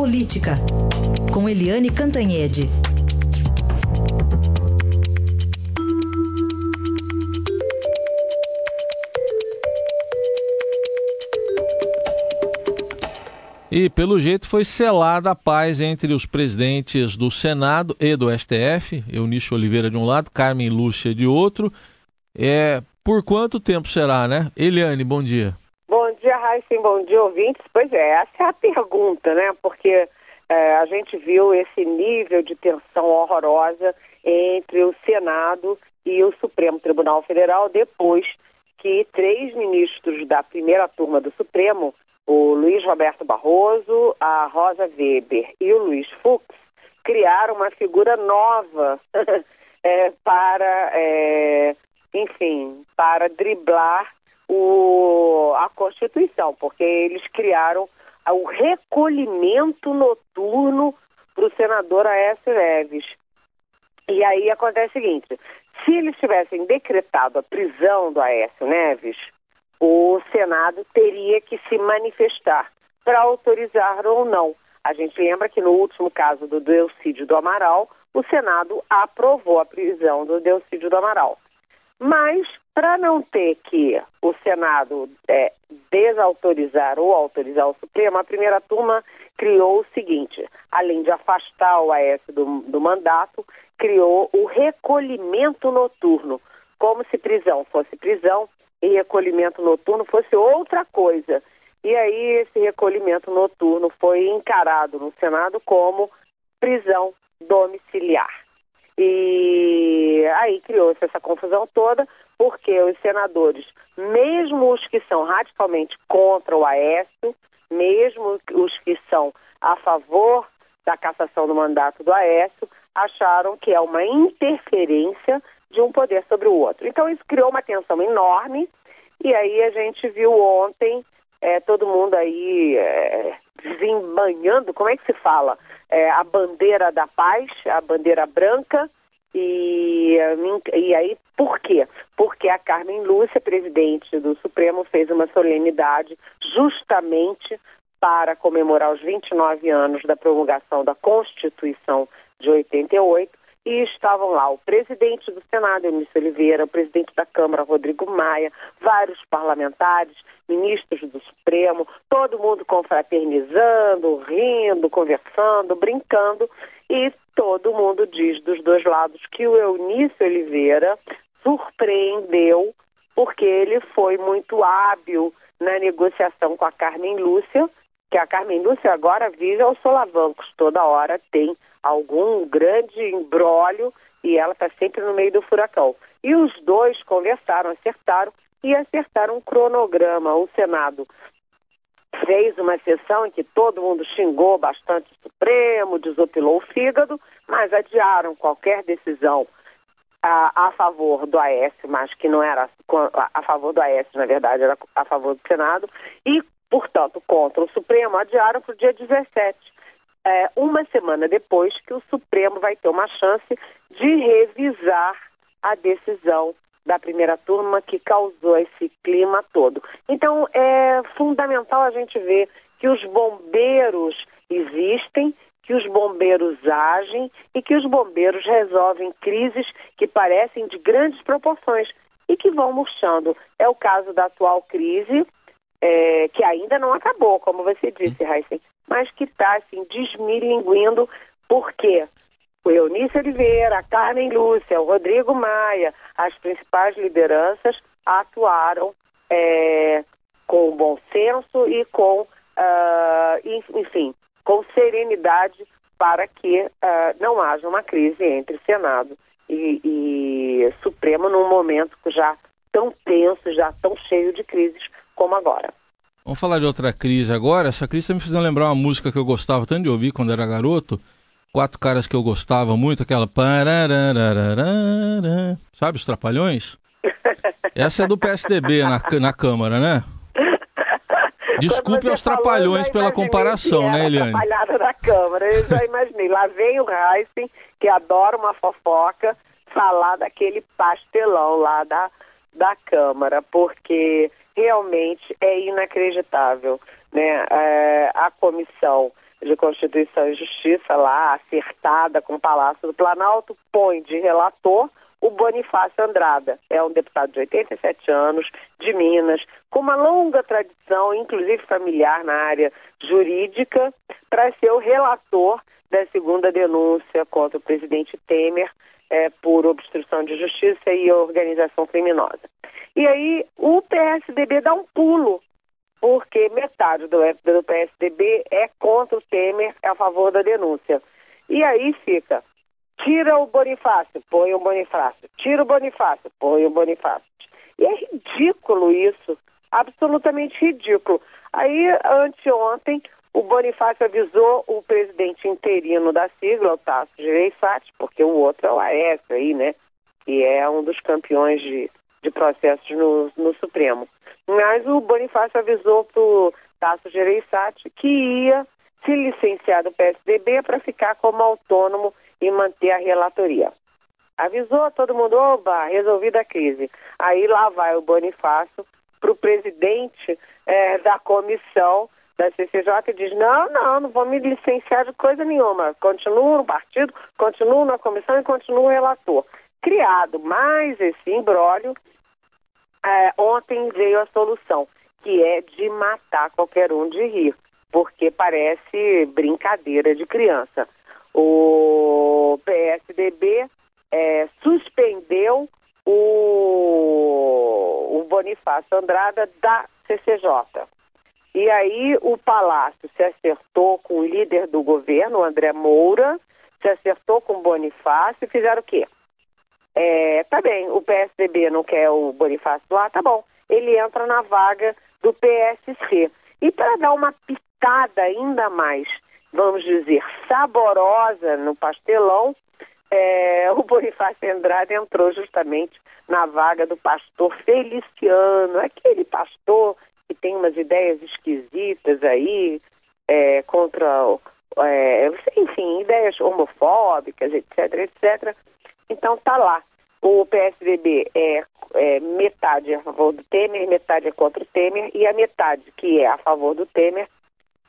Política, com Eliane Cantanhede. E, pelo jeito, foi selada a paz entre os presidentes do Senado e do STF, Eunício Oliveira de um lado, Carmen Lúcia de outro. É, por quanto tempo será, né? Eliane, bom dia. Raíssa, bom dia, ouvintes. Pois é, essa é a pergunta, né? Porque é, a gente viu esse nível de tensão horrorosa entre o Senado e o Supremo Tribunal Federal depois que três ministros da primeira turma do Supremo o Luiz Roberto Barroso, a Rosa Weber e o Luiz Fux criaram uma figura nova é, para, é, enfim, para driblar o, a Constituição, porque eles criaram o recolhimento noturno para o senador Aécio Neves. E aí acontece o seguinte: se eles tivessem decretado a prisão do Aécio Neves, o Senado teria que se manifestar para autorizar ou não. A gente lembra que no último caso do Delcídio do Amaral, o Senado aprovou a prisão do Delcídio do Amaral. Mas, para não ter que o Senado é, desautorizar ou autorizar o Supremo, a primeira turma criou o seguinte: além de afastar o Aécio do, do mandato, criou o recolhimento noturno, como se prisão fosse prisão e recolhimento noturno fosse outra coisa. E aí esse recolhimento noturno foi encarado no Senado como prisão domiciliar. E aí criou-se essa confusão toda, porque os senadores, mesmo os que são radicalmente contra o Aécio, mesmo os que são a favor da cassação do mandato do Aécio, acharam que é uma interferência de um poder sobre o outro. Então isso criou uma tensão enorme e aí a gente viu ontem é, todo mundo aí é, desembanhando, como é que se fala? É, a bandeira da paz, a bandeira branca, e, e aí por quê? Porque a Carmen Lúcia, presidente do Supremo, fez uma solenidade justamente para comemorar os 29 anos da promulgação da Constituição de 88 e estavam lá o presidente do Senado, Eunício Oliveira, o presidente da Câmara, Rodrigo Maia, vários parlamentares, ministros do Supremo, todo mundo confraternizando, rindo, conversando, brincando, e todo mundo diz dos dois lados que o Eunício Oliveira surpreendeu porque ele foi muito hábil na negociação com a Carmen Lúcia, que a Carmen Lúcia agora vive aos solavancos, toda hora tem algum grande embrólio e ela está sempre no meio do furacão. E os dois conversaram, acertaram e acertaram um cronograma. O Senado fez uma sessão em que todo mundo xingou bastante o Supremo, desopilou o fígado, mas adiaram qualquer decisão a, a, favor do Aécio, mas que não era a favor do Aécio, na verdade, era a favor do Senado, e, portanto, contra o Supremo, adiaram para o dia 17 é, uma semana depois que o Supremo vai ter uma chance de revisar a decisão da primeira turma que causou esse clima todo. Então é fundamental a gente ver que os bombeiros existem, que os bombeiros agem e que os bombeiros resolvem crises que parecem de grandes proporções e que vão murchando. É o caso da atual crise, é, que ainda não acabou, como você disse, Heisen, mas que está assim, desmilinguindo, porque o Eunício Oliveira, a Carmen Lúcia, o Rodrigo Maia, as principais lideranças atuaram é, com bom senso e com, uh, enfim, com serenidade para que uh, não haja uma crise entre Senado e, e Supremo num momento já tão tenso, já tão cheio de crises como agora. Vamos falar de outra crise agora. Essa crise está me fazendo lembrar uma música que eu gostava tanto de ouvir quando era garoto. Quatro caras que eu gostava muito, aquela. Sabe os Trapalhões? Essa é do PSDB na, na Câmara, né? Desculpe aos Trapalhões falou, pela comparação, né, Eliane? Atrapalhada da Câmara, eu já imaginei. Lá vem o Heisen, que adora uma fofoca, falar daquele pastelão lá da, da Câmara, porque realmente é inacreditável. Né? É, a comissão de Constituição e Justiça, lá acertada com o Palácio do Planalto, põe de relator o Bonifácio Andrada. É um deputado de 87 anos, de Minas, com uma longa tradição, inclusive familiar na área jurídica, para ser o relator da segunda denúncia contra o presidente Temer é, por obstrução de justiça e organização criminosa. E aí o PSDB dá um pulo, porque metade do, do PSDB é contra o Temer, é a favor da denúncia. E aí fica, tira o Bonifácio, põe o Bonifácio, tira o Bonifácio, põe o Bonifácio. E é ridículo isso, absolutamente ridículo. Aí, anteontem, o Bonifácio avisou o presidente interino da sigla, o Tasso Gereissati, porque o outro é o Aécio aí, né? Que é um dos campeões de, de processos no, no Supremo. Mas o Bonifácio avisou para o Tasso Gereissati que ia se licenciar do PSDB para ficar como autônomo e manter a relatoria. Avisou todo mundo, oba, resolvida a crise. Aí lá vai o Bonifácio para o presidente é, da comissão da CCJ diz, não, não, não vou me licenciar de coisa nenhuma. Continuo no partido, continuo na comissão e continuo relator. Criado mais esse imbróglio, é, ontem veio a solução, que é de matar qualquer um de rir, porque parece brincadeira de criança. O PSDB é, suspendeu o, o Bonifácio Andrada da CCJ. E aí o Palácio se acertou com o líder do governo, André Moura, se acertou com o Bonifácio e fizeram o quê? É, tá bem, o PSDB não quer o Bonifácio lá, tá bom. Ele entra na vaga do PSC. E para dar uma pitada ainda mais, vamos dizer, saborosa no pastelão, é, o Bonifácio Andrade entrou justamente na vaga do pastor Feliciano, aquele pastor que tem umas ideias esquisitas aí é, contra, é, enfim, ideias homofóbicas, etc, etc. Então tá lá. O PSDB é, é metade a favor do Temer, metade é contra o Temer, e a metade que é a favor do Temer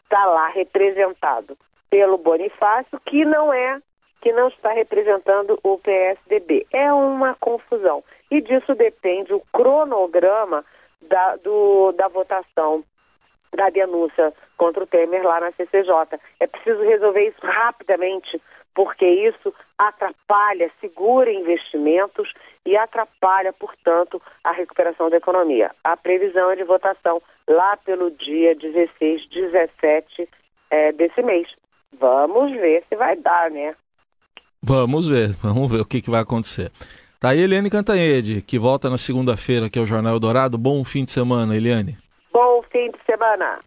está lá representado pelo Bonifácio, que não é, que não está representando o PSDB. É uma confusão. E disso depende o cronograma da, do, da votação da denúncia contra o Temer lá na CCJ. É preciso resolver isso rapidamente, porque isso atrapalha, segura investimentos e atrapalha, portanto, a recuperação da economia. A previsão é de votação lá pelo dia 16, 17 é, desse mês. Vamos ver se vai dar, né? Vamos ver, vamos ver o que, que vai acontecer. Tá aí Eliane Cantanhede, que volta na segunda-feira aqui ao Jornal Dourado. Bom fim de semana, Eliane. Bom fim de semana.